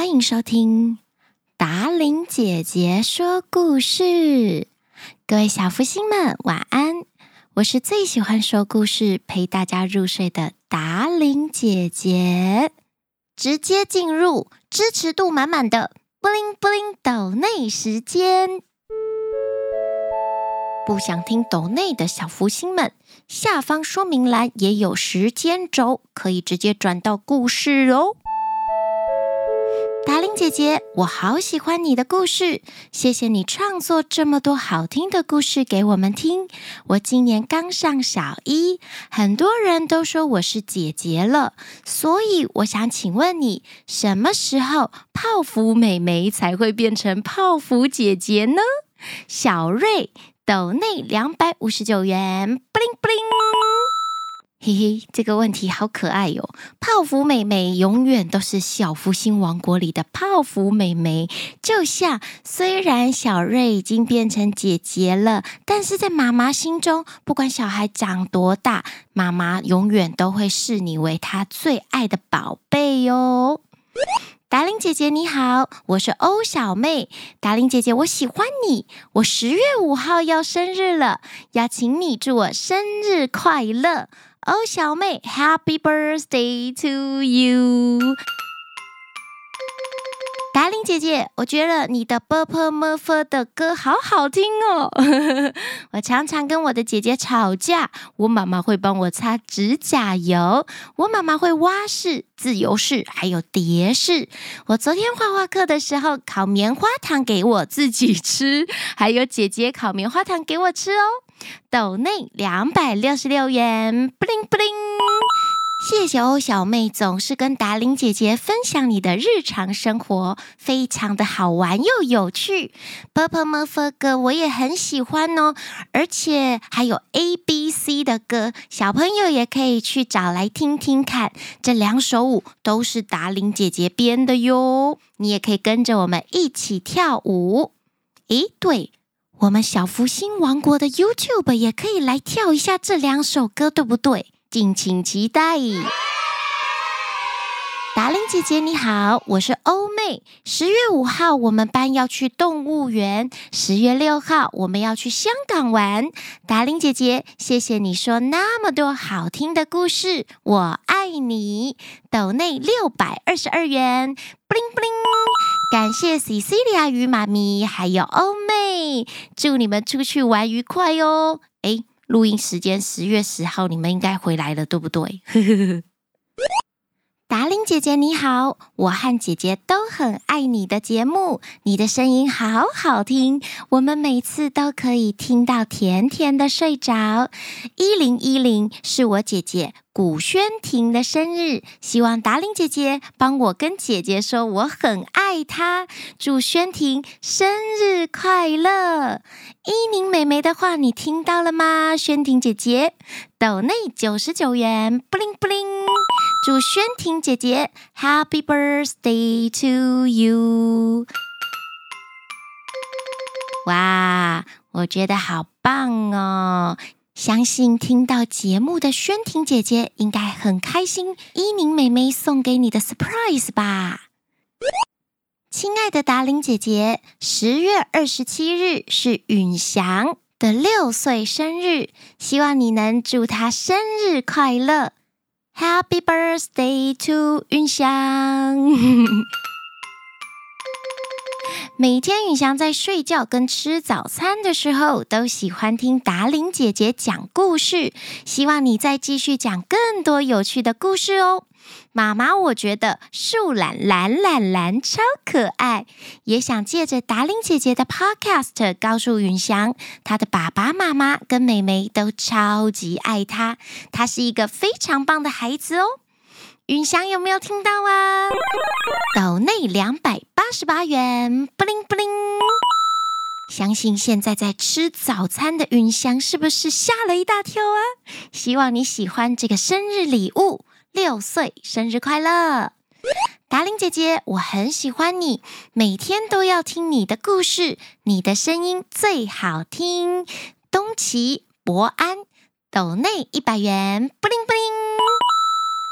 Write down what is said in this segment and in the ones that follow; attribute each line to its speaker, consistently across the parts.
Speaker 1: 欢迎收听达伶姐姐说故事。各位小福星们，晚安！我是最喜欢说故事、陪大家入睡的达伶姐姐。直接进入支持度满满的布灵布灵抖内时间。不想听抖内的小福星们，下方说明栏也有时间轴，可以直接转到故事哦。达令姐姐，我好喜欢你的故事，谢谢你创作这么多好听的故事给我们听。我今年刚上小一，很多人都说我是姐姐了，所以我想请问你，什么时候泡芙妹妹才会变成泡芙姐姐呢？小瑞，抖内两百五十九元，布灵布灵。嘿嘿，这个问题好可爱哟！泡芙妹妹永远都是小福星王国里的泡芙妹妹，就像虽然小瑞已经变成姐姐了，但是在妈妈心中，不管小孩长多大，妈妈永远都会视你为她最爱的宝贝哟。达伶姐姐你好，我是欧小妹。达伶姐姐，我喜欢你。我十月五号要生日了，要请你祝我生日快乐。欧小妹，Happy birthday to you！达伶姐姐，我觉得你的《波泼摩佛》的歌好好听哦。我常常跟我的姐姐吵架，我妈妈会帮我擦指甲油，我妈妈会蛙式、自由式，还有蝶式。我昨天画画课的时候，烤棉花糖给我自己吃，还有姐姐烤棉花糖给我吃哦。抖内两百六十六元，布灵布灵，谢谢欧小妹，总是跟达玲姐姐分享你的日常生活，非常的好玩又有趣。波泼摩佛歌我也很喜欢哦，而且还有 A B C 的歌，小朋友也可以去找来听听看。这两首舞都是达玲姐姐编的哟，你也可以跟着我们一起跳舞。诶，对。我们小福星王国的 YouTube 也可以来跳一下这两首歌，对不对？敬请期待。达伶姐姐你好，我是欧妹。十月五号我们班要去动物园，十月六号我们要去香港玩。达伶姐姐，谢谢你说那么多好听的故事，我爱你。抖内六百二十二元，布灵布灵。感谢 Cecilia 与妈咪，还有欧妹，祝你们出去玩愉快哦！哎，录音时间十月十号，你们应该回来了，对不对？达令姐姐你好，我和姐姐都很爱你的节目，你的声音好好听，我们每次都可以听到甜甜的睡着。一零一零是我姐姐古轩婷的生日，希望达令姐姐帮我跟姐姐说我很爱她，祝轩婷生日快乐。伊宁妹妹的话你听到了吗？轩婷姐姐，抖内九十九元，布灵布灵。祝轩婷姐姐 Happy Birthday to you！哇，我觉得好棒哦！相信听到节目的轩婷姐姐应该很开心，伊宁妹妹送给你的 surprise 吧？亲爱的达伶姐姐，十月二十七日是允祥的六岁生日，希望你能祝她生日快乐。Happy birthday to 允祥！每天允祥在睡觉跟吃早餐的时候，都喜欢听达伶姐姐讲故事。希望你再继续讲更多有趣的故事哦。妈妈，我觉得树懒懒懒懒超可爱，也想借着达伶姐姐的 Podcast 告诉云翔，她的爸爸妈妈跟妹妹都超级爱她，她是一个非常棒的孩子哦。允祥有没有听到啊？抖内两百八十八元，布灵布灵。相信现在在吃早餐的允祥是不是吓了一大跳啊？希望你喜欢这个生日礼物。六岁生日快乐，达伶姐姐，我很喜欢你，每天都要听你的故事，你的声音最好听。东奇博安，抖内一百元，布灵布灵。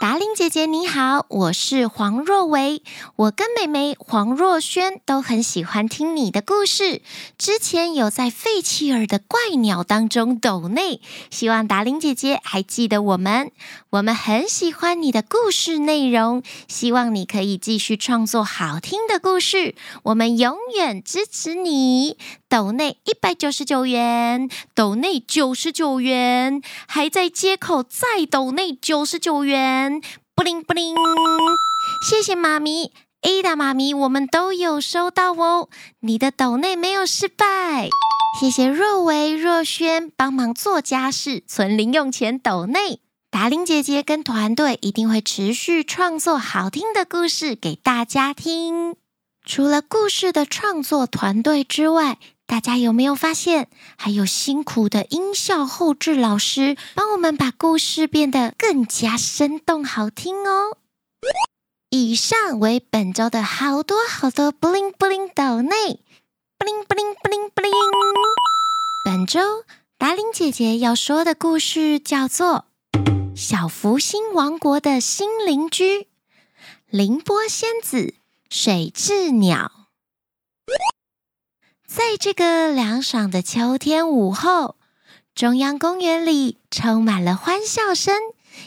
Speaker 1: 达伶姐姐你好，我是黄若薇。我跟妹妹黄若萱都很喜欢听你的故事。之前有在费切尔的怪鸟当中抖内，希望达伶姐姐还记得我们。我们很喜欢你的故事内容，希望你可以继续创作好听的故事。我们永远支持你。斗内一百九十九元，斗内九十九元，还在街口再斗内九十九元，布灵布灵，谢谢妈咪，Ada 妈咪，我们都有收到哦，你的抖内没有失败，谢谢若维若瑄帮忙做家事存零用钱抖内，达伶姐姐跟团队一定会持续创作好听的故事给大家听。除了故事的创作团队之外，大家有没有发现，还有辛苦的音效后制老师帮我们把故事变得更加生动好听哦？以上为本周的好多好多布灵布灵岛内，布灵布灵布灵布灵。本周达伶姐姐要说的故事叫做《小福星王国的新邻居——凌波仙子水雉鸟》。在这个凉爽的秋天午后，中央公园里充满了欢笑声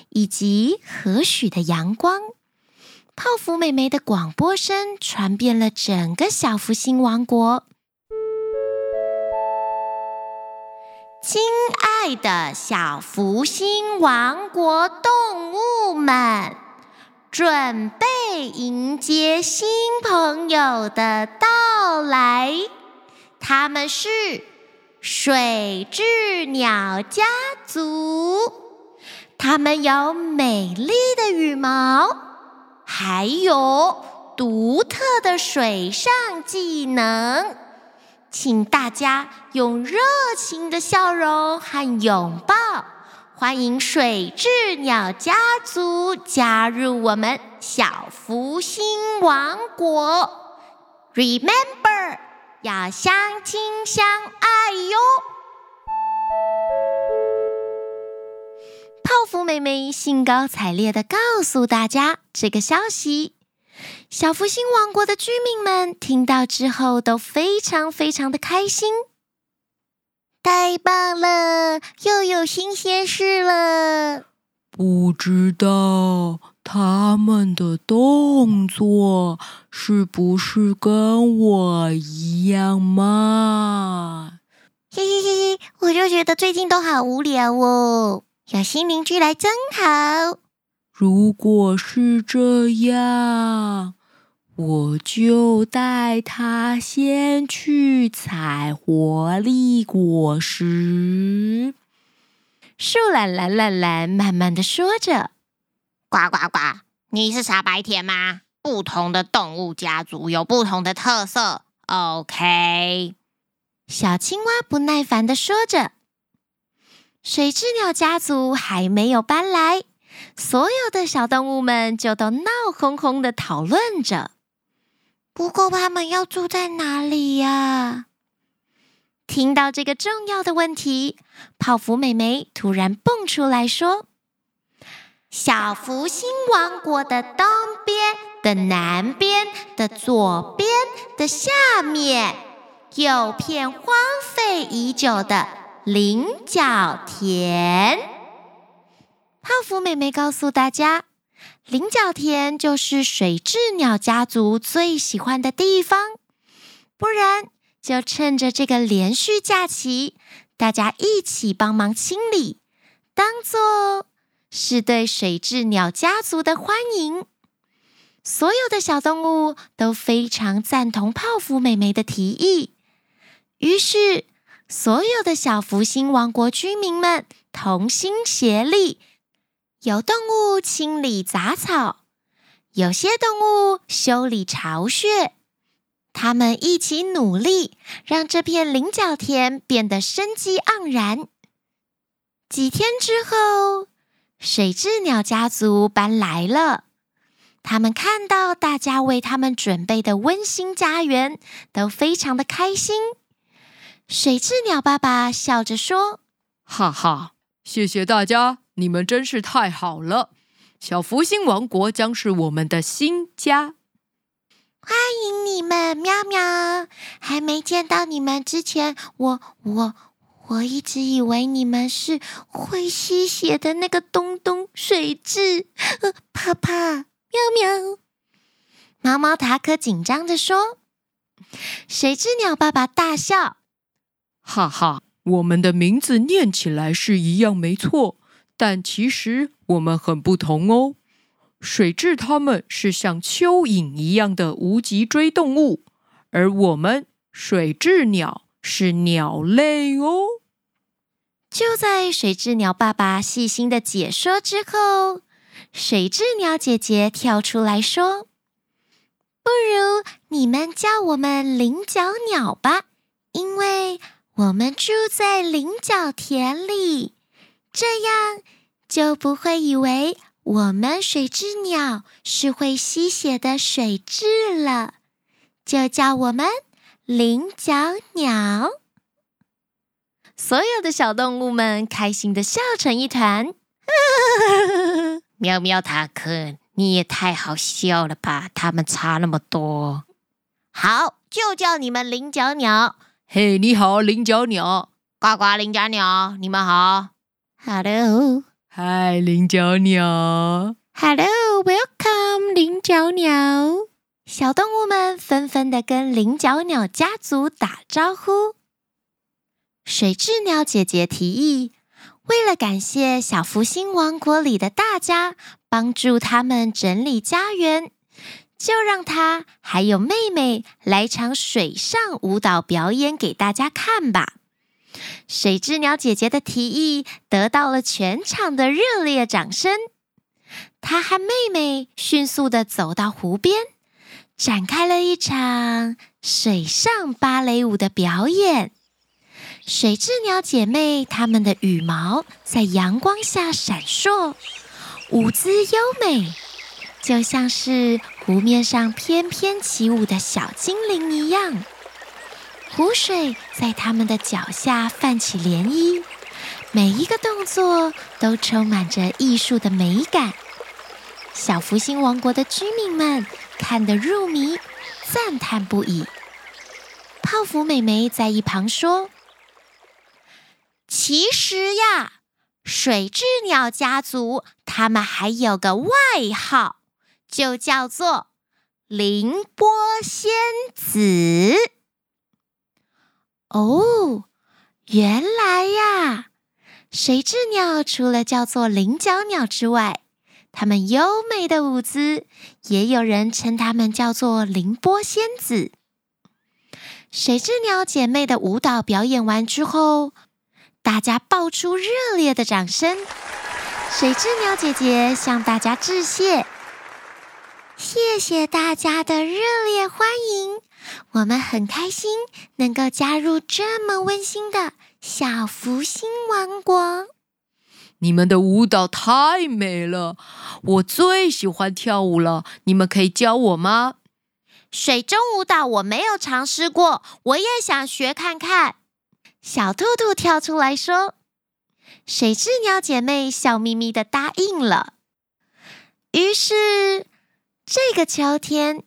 Speaker 1: 以及和煦的阳光。泡芙妹妹的广播声传遍了整个小福星王国。亲爱的小福星王国动物们，准备迎接新朋友的到来。他们是水雉鸟家族，他们有美丽的羽毛，还有独特的水上技能。请大家用热情的笑容和拥抱，欢迎水雉鸟家族加入我们小福星王国。Remember。要相亲相爱哟！泡芙妹妹兴高采烈地告诉大家这个消息。小福星王国的居民们听到之后都非常非常的开心。太棒了，又有新鲜事了！
Speaker 2: 不知道。他们的动作是不是跟我一样慢？
Speaker 1: 嘿嘿嘿嘿，我就觉得最近都好无聊哦，有新邻居来真好。
Speaker 2: 如果是这样，我就带他先去采活力果实。
Speaker 1: 树懒懒懒懒慢慢的说着。
Speaker 3: 呱呱呱！你是傻白甜吗？不同的动物家族有不同的特色。OK。
Speaker 1: 小青蛙不耐烦的说着。水雉鸟家族还没有搬来，所有的小动物们就都闹哄哄的讨论着。不过他们要住在哪里呀？听到这个重要的问题，泡芙妹妹突然蹦出来说。小福星王国的东边的南边的左边的下面，有片荒废已久的菱角田。泡芙妹妹告诉大家，菱角田就是水雉鸟家族最喜欢的地方。不然，就趁着这个连续假期，大家一起帮忙清理，当做。是对水雉鸟家族的欢迎，所有的小动物都非常赞同泡芙妹妹的提议。于是，所有的小福星王国居民们同心协力，有动物清理杂草，有些动物修理巢穴，他们一起努力，让这片菱角田变得生机盎然。几天之后，水雉鸟家族搬来了，他们看到大家为他们准备的温馨家园，都非常的开心。水雉鸟爸爸笑着说：“
Speaker 2: 哈哈，谢谢大家，你们真是太好了！小福星王国将是我们的新家。
Speaker 1: 欢迎你们，喵喵！还没见到你们之前，我我我一直以为你们是会吸血的那个东东水蛭。呃，怕怕，喵喵！毛毛塔可紧张地说。水蛭鸟爸爸大笑，
Speaker 2: 哈哈，我们的名字念起来是一样没错，但其实我们很不同哦。水蛭它们是像蚯蚓一样的无脊椎动物，而我们水蛭鸟是鸟类哦。
Speaker 1: 就在水雉鸟爸爸细心的解说之后，水雉鸟姐姐跳出来说：“不如你们叫我们菱角鸟吧，因为我们住在菱角田里，这样就不会以为。”我们水雉鸟是会吸血的水蛭了，就叫我们领角鸟。所有的小动物们开心的笑成一团。
Speaker 3: 喵喵塔克，你也太好笑了吧！他们差那么多。好，就叫你们菱角鸟。
Speaker 2: 嘿，你好，菱角鸟。
Speaker 3: 呱呱，菱角鸟，你们好。
Speaker 1: Hello。
Speaker 2: 嗨，菱角鸟
Speaker 1: ！Hello，Welcome，菱角鸟！小动物们纷纷的跟领角鸟家族打招呼。水雉鸟姐姐提议，为了感谢小福星王国里的大家帮助他们整理家园，就让她还有妹妹来场水上舞蹈表演给大家看吧。水雉鸟姐姐的提议得到了全场的热烈掌声。她和妹妹迅速的走到湖边，展开了一场水上芭蕾舞的表演。水雉鸟姐妹她们的羽毛在阳光下闪烁，舞姿优美，就像是湖面上翩翩起舞的小精灵一样。湖水在他们的脚下泛起涟漪，每一个动作都充满着艺术的美感。小福星王国的居民们看得入迷，赞叹不已。泡芙美眉在一旁说：“其实呀，水雉鸟家族他们还有个外号，就叫做凌波仙子。”哦，原来呀！水雉鸟除了叫做菱角鸟之外，它们优美的舞姿，也有人称它们叫做凌波仙子。水雉鸟姐妹的舞蹈表演完之后，大家爆出热烈的掌声。水雉鸟姐姐向大家致谢，谢谢大家的热烈欢迎。我们很开心能够加入这么温馨的小福星王国。
Speaker 2: 你们的舞蹈太美了，我最喜欢跳舞了。你们可以教我吗？
Speaker 1: 水中舞蹈我没有尝试过，我也想学看看。小兔兔跳出来说：“水雉鸟姐妹笑眯眯的答应了。”于是这个秋天，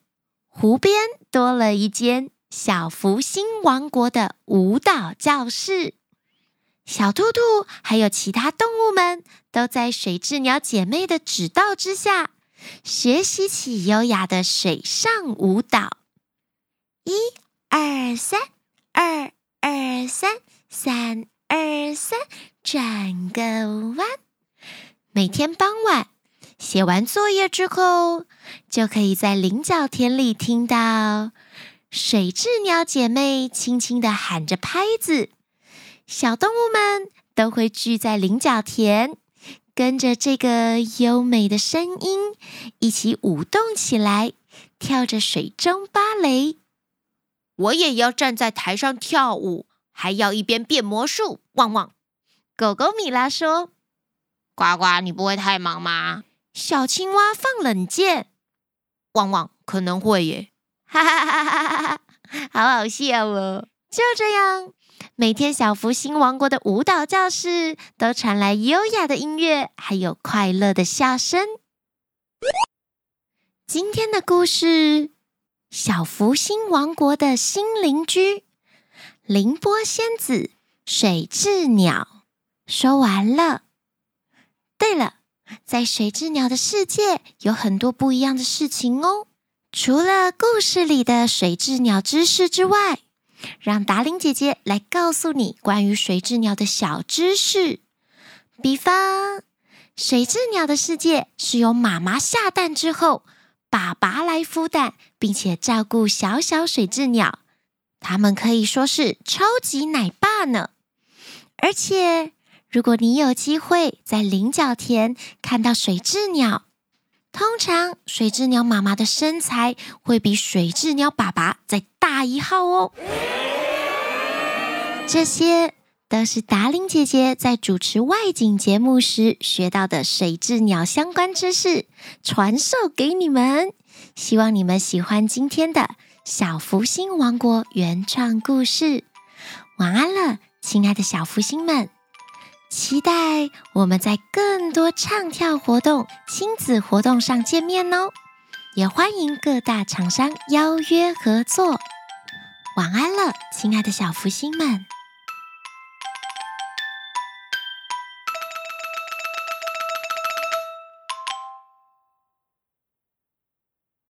Speaker 1: 湖边多了一间小福星王国的舞蹈教室，小兔兔还有其他动物们都在水雉鸟姐妹的指导之下，学习起优雅的水上舞蹈。一二三，二二三，三二三，转个弯。每天傍晚。写完作业之后，就可以在菱角田里听到水雉鸟姐妹轻轻地喊着拍子，小动物们都会聚在菱角田，跟着这个优美的声音一起舞动起来，跳着水中芭蕾。我也要站在台上跳舞，还要一边变魔术。旺旺！狗狗米拉说：“
Speaker 3: 呱呱，你不会太忙吗？”
Speaker 1: 小青蛙放冷箭，旺旺，可能会耶，哈哈哈哈哈哈，好好笑哦！就这样，每天小福星王国的舞蹈教室都传来优雅的音乐，还有快乐的笑声。今天的故事《小福星王国的新邻居》凌波仙子水雉鸟说完了。对了，在水雉鸟的世界有很多不一样的事情哦。除了故事里的水雉鸟知识之外，让达伶姐姐来告诉你关于水雉鸟的小知识。比方，水雉鸟的世界是由妈妈下蛋之后，爸爸来孵蛋，并且照顾小小水雉鸟。它们可以说是超级奶爸呢。而且，如果你有机会在菱角田看到水雉鸟，通常水雉鸟妈妈的身材会比水雉鸟爸爸再大一号哦。这些都是达令姐姐在主持外景节目时学到的水雉鸟相关知识，传授给你们。希望你们喜欢今天的小福星王国原创故事。晚安了，亲爱的小福星们！期待我们在更多唱跳活动、亲子活动上见面哦！也欢迎各大厂商邀约合作。晚安了，亲爱的小福星们！